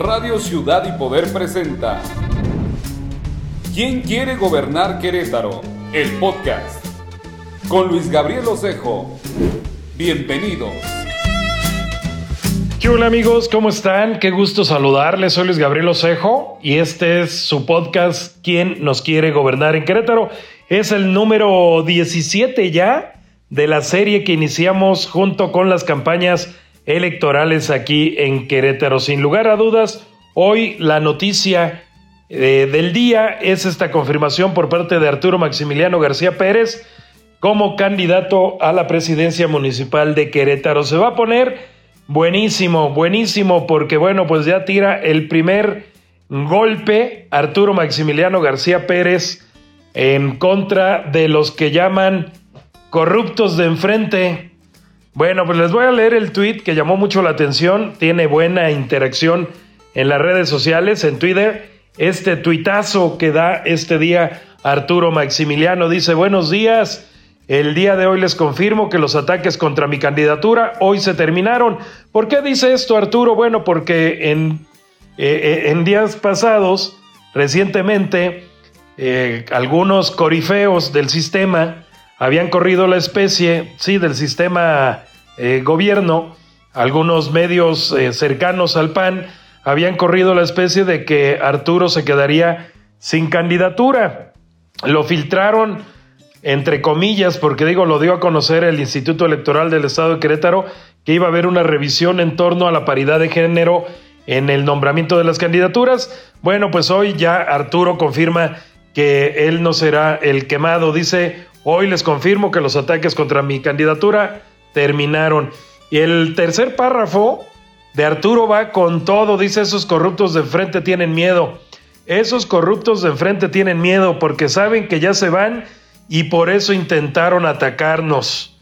Radio Ciudad y Poder presenta ¿Quién quiere gobernar Querétaro? El podcast con Luis Gabriel Osejo. Bienvenidos. ¿Qué hola amigos? ¿Cómo están? Qué gusto saludarles. Soy Luis Gabriel Osejo y este es su podcast ¿Quién nos quiere gobernar en Querétaro? Es el número 17 ya de la serie que iniciamos junto con las campañas electorales aquí en Querétaro. Sin lugar a dudas, hoy la noticia eh, del día es esta confirmación por parte de Arturo Maximiliano García Pérez como candidato a la presidencia municipal de Querétaro. Se va a poner buenísimo, buenísimo, porque bueno, pues ya tira el primer golpe Arturo Maximiliano García Pérez en contra de los que llaman corruptos de enfrente. Bueno, pues les voy a leer el tweet que llamó mucho la atención, tiene buena interacción en las redes sociales, en Twitter. Este tuitazo que da este día Arturo Maximiliano dice, buenos días, el día de hoy les confirmo que los ataques contra mi candidatura hoy se terminaron. ¿Por qué dice esto Arturo? Bueno, porque en, eh, eh, en días pasados, recientemente, eh, algunos corifeos del sistema habían corrido la especie, sí, del sistema eh, gobierno, algunos medios eh, cercanos al PAN habían corrido la especie de que Arturo se quedaría sin candidatura. Lo filtraron, entre comillas, porque digo, lo dio a conocer el Instituto Electoral del Estado de Querétaro, que iba a haber una revisión en torno a la paridad de género en el nombramiento de las candidaturas. Bueno, pues hoy ya Arturo confirma que él no será el quemado. Dice, hoy les confirmo que los ataques contra mi candidatura terminaron. Y el tercer párrafo de Arturo va con todo, dice, esos corruptos de enfrente tienen miedo. Esos corruptos de enfrente tienen miedo porque saben que ya se van y por eso intentaron atacarnos.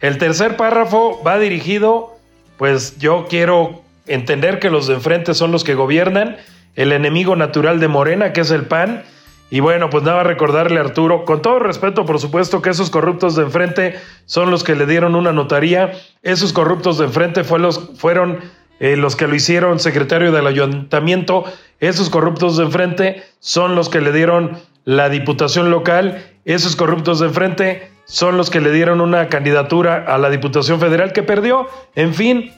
El tercer párrafo va dirigido, pues yo quiero entender que los de enfrente son los que gobiernan, el enemigo natural de Morena, que es el PAN, y bueno, pues nada, recordarle a Arturo, con todo respeto, por supuesto, que esos corruptos de enfrente son los que le dieron una notaría, esos corruptos de enfrente fueron eh, los que lo hicieron secretario del ayuntamiento, esos corruptos de enfrente son los que le dieron la diputación local, esos corruptos de enfrente son los que le dieron una candidatura a la diputación federal que perdió, en fin,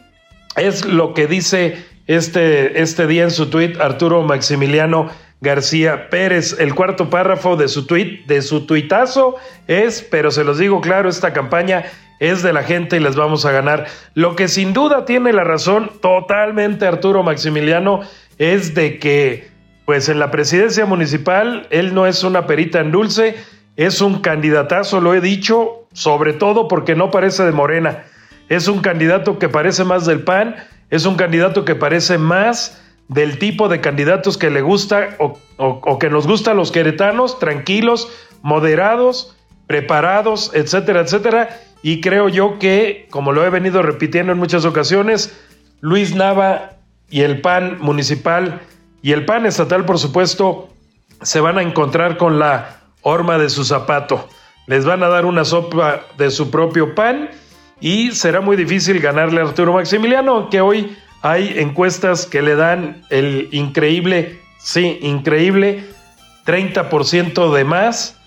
es lo que dice este, este día en su tuit Arturo Maximiliano García Pérez. El cuarto párrafo de su tuit, de su tuitazo es, pero se los digo claro, esta campaña es de la gente y les vamos a ganar. Lo que sin duda tiene la razón totalmente Arturo Maximiliano es de que, pues en la presidencia municipal, él no es una perita en dulce, es un candidatazo, lo he dicho, sobre todo porque no parece de Morena. Es un candidato que parece más del PAN, es un candidato que parece más del tipo de candidatos que le gusta o, que nos gusta a los queretanos, tranquilos, moderados, preparados, etcétera, etcétera. Y creo yo que, como lo he venido repitiendo en muchas ocasiones, Luis Nava y el PAN municipal y el PAN estatal, por supuesto, se van a encontrar con la horma de su zapato. Les van a dar una sopa de su propio pan y será muy difícil ganarle a Arturo Maximiliano, que hoy hay encuestas que le dan el increíble, sí, increíble 30% de más,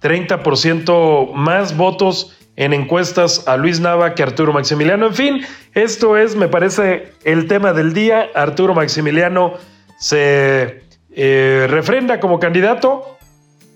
30% más votos en encuestas a Luis Nava que Arturo Maximiliano. En fin, esto es, me parece, el tema del día. Arturo Maximiliano se eh, refrenda como candidato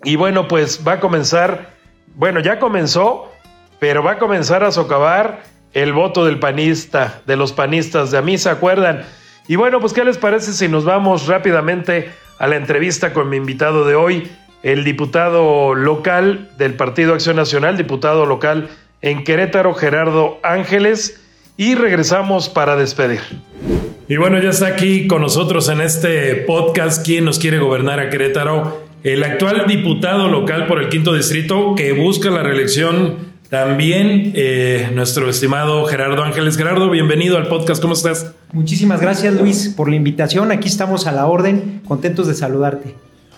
y bueno, pues va a comenzar, bueno, ya comenzó, pero va a comenzar a socavar el voto del panista, de los panistas, de a mí se acuerdan. Y bueno, pues ¿qué les parece si nos vamos rápidamente a la entrevista con mi invitado de hoy, el diputado local del Partido Acción Nacional, diputado local en Querétaro, Gerardo Ángeles, y regresamos para despedir. Y bueno, ya está aquí con nosotros en este podcast, ¿Quién nos quiere gobernar a Querétaro? El actual diputado local por el quinto distrito que busca la reelección también eh, nuestro estimado Gerardo Ángeles. Gerardo, bienvenido al podcast. ¿Cómo estás? Muchísimas gracias Luis por la invitación. Aquí estamos a la orden, contentos de saludarte.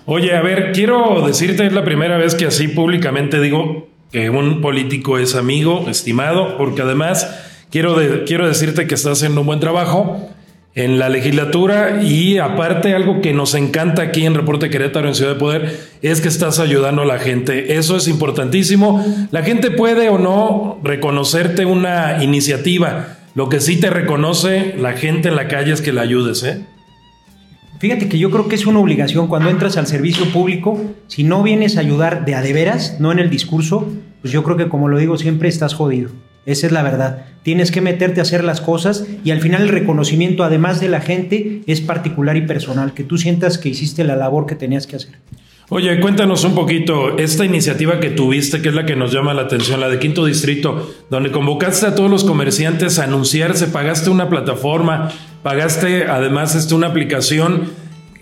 Oye, a ver, quiero decirte, es la primera vez que así públicamente digo que un político es amigo, estimado, porque además quiero, quiero decirte que estás haciendo un buen trabajo. En la legislatura y aparte algo que nos encanta aquí en Reporte Querétaro en Ciudad de Poder es que estás ayudando a la gente. Eso es importantísimo. La gente puede o no reconocerte una iniciativa. Lo que sí te reconoce la gente en la calle es que la ayudes, ¿eh? Fíjate que yo creo que es una obligación cuando entras al servicio público, si no vienes a ayudar de a de veras, no en el discurso, pues yo creo que como lo digo siempre estás jodido. Esa es la verdad. Tienes que meterte a hacer las cosas y al final el reconocimiento, además de la gente, es particular y personal, que tú sientas que hiciste la labor que tenías que hacer. Oye, cuéntanos un poquito, esta iniciativa que tuviste, que es la que nos llama la atención, la de Quinto Distrito, donde convocaste a todos los comerciantes a anunciarse, pagaste una plataforma, pagaste además este, una aplicación,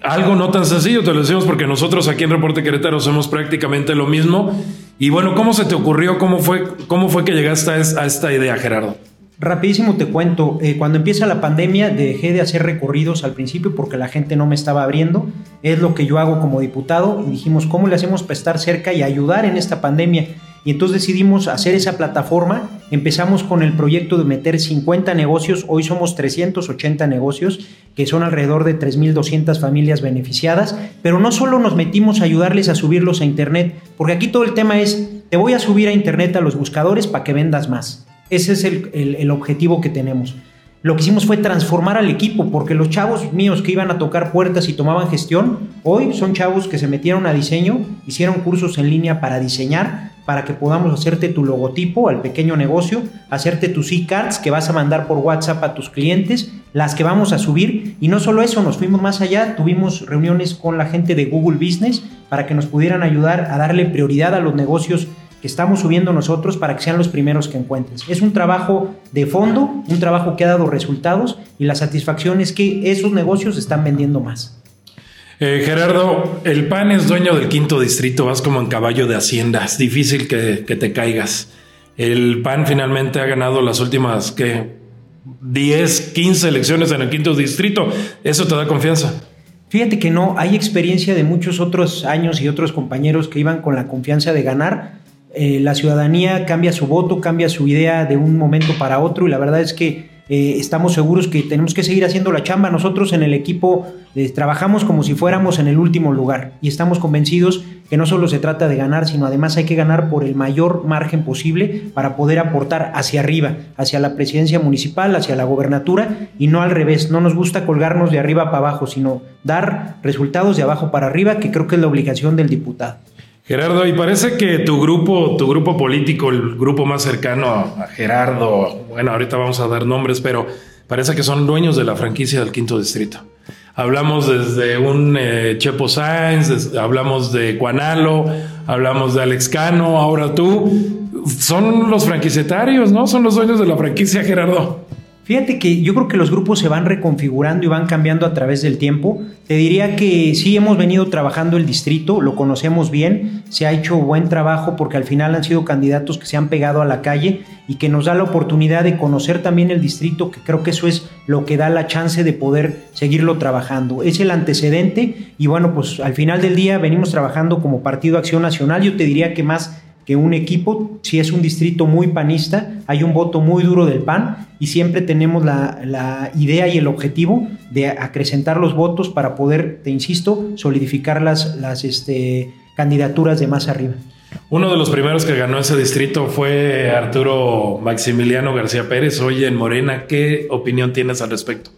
algo no tan sencillo, te lo decimos porque nosotros aquí en Reporte Querétaro somos prácticamente lo mismo y bueno, ¿cómo se te ocurrió? ¿Cómo fue, cómo fue que llegaste a, esta idea, Gerardo? Rapidísimo te cuento, eh, cuando empieza la pandemia dejé de hacer recorridos al principio porque la gente no me estaba abriendo, es lo que yo hago como diputado y dijimos, ¿cómo le hacemos para estar cerca y ayudar en esta pandemia? Y entonces decidimos hacer esa plataforma. Empezamos con el proyecto de meter 50 negocios. Hoy somos 380 negocios, que son alrededor de 3.200 familias beneficiadas. Pero no solo nos metimos a ayudarles a subirlos a Internet, porque aquí todo el tema es, te voy a subir a Internet a los buscadores para que vendas más. Ese es el, objetivo que tenemos. Lo que hicimos fue transformar al equipo, porque los chavos míos que iban a tocar puertas y tomaban gestión, hoy son chavos que se metieron a diseño, hicieron cursos en línea para diseñar, para que podamos hacerte tu logotipo al pequeño negocio, hacerte tus e-cards que vas a mandar por WhatsApp a tus clientes, las que vamos a subir. Y no solo eso, nos fuimos más allá, tuvimos reuniones con la gente de Google Business para que nos pudieran ayudar a darle prioridad a los negocios que estamos subiendo nosotros para que sean los primeros que encuentres. Es un trabajo de fondo, un trabajo que ha dado resultados y la satisfacción es que esos negocios están vendiendo más. Eh, Gerardo, el PAN es dueño del quinto distrito, vas como en caballo de hacienda, es difícil que, te caigas. El PAN finalmente ha ganado las últimas, ¿qué? 10, 15 elecciones en el quinto distrito. ¿Eso te da confianza? Fíjate que no, hay experiencia de muchos otros años y otros compañeros que iban con la confianza de ganar. Eh, la ciudadanía cambia su voto, cambia su idea de un momento para otro y la verdad es que eh, estamos seguros que tenemos que seguir haciendo la chamba. Nosotros en el equipo eh, trabajamos como si fuéramos en el último lugar y estamos convencidos que no solo se trata de ganar, sino además hay que ganar por el mayor margen posible para poder aportar hacia arriba, hacia la presidencia municipal, hacia la gobernatura y no al revés. No nos gusta colgarnos de arriba para abajo, sino dar resultados de abajo para arriba, que creo que es la obligación del diputado. Gerardo, y parece que tu grupo, tu grupo político, el grupo más cercano a Gerardo, bueno, ahorita vamos a dar nombres, pero parece que son dueños de la franquicia del quinto distrito. Hablamos desde un eh, Chepo Sáenz, hablamos de Cuanalo, hablamos de Alex Cano, ahora tú. Son los franquiciatarios, ¿no? Son los dueños de la franquicia, Gerardo. Fíjate que yo creo que los grupos se van reconfigurando y van cambiando a través del tiempo. Te diría que sí hemos venido trabajando el distrito, lo conocemos bien, se ha hecho buen trabajo porque al final han sido candidatos que se han pegado a la calle y que nos da la oportunidad de conocer también el distrito, que creo que eso es lo que da la chance de poder seguirlo trabajando. Es el antecedente y bueno, pues al final del día venimos trabajando como Partido Acción Nacional. Yo te diría que más que un equipo, si es un distrito muy panista, hay un voto muy duro del PAN y siempre tenemos la, idea y el objetivo de acrecentar los votos para poder, te insisto, solidificar las, las este, candidaturas de más arriba. Uno de los primeros que ganó ese distrito fue Arturo Maximiliano García Pérez, hoy en Morena. ¿Qué opinión tienes al respecto?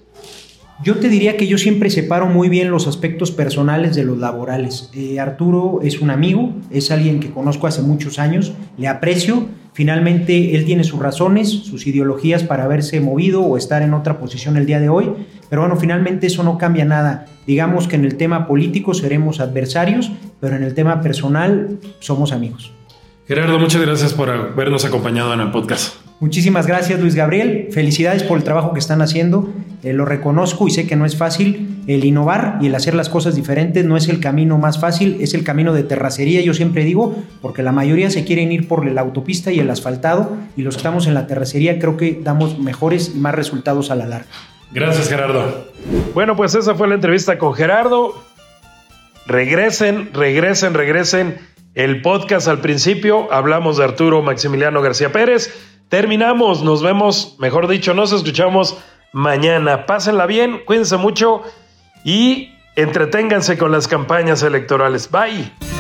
Yo te diría que yo siempre separo muy bien los aspectos personales de los laborales. Eh, Arturo es un amigo, es alguien que conozco hace muchos años, le aprecio. Finalmente, él tiene sus razones, sus ideologías para haberse movido o estar en otra posición el día de hoy. Pero bueno, finalmente eso no cambia nada. Digamos que en el tema político seremos adversarios, pero en el tema personal somos amigos. Gerardo, muchas gracias por habernos acompañado en el podcast. Muchísimas gracias Luis Gabriel, felicidades por el trabajo que están haciendo, eh, lo reconozco y sé que no es fácil, el innovar y el hacer las cosas diferentes no es el camino más fácil, es el camino de terracería, yo siempre digo, porque la mayoría se quieren ir por la autopista y el asfaltado y los que estamos en la terracería creo que damos mejores y más resultados a la larga. Gracias Gerardo. Bueno, pues esa fue la entrevista con Gerardo. Regresen, regresen, regresen. El podcast al principio hablamos de Arturo Maximiliano García Pérez Terminamos, nos vemos, mejor dicho, nos escuchamos mañana. Pásenla bien, cuídense mucho y entreténganse con las campañas electorales. Bye.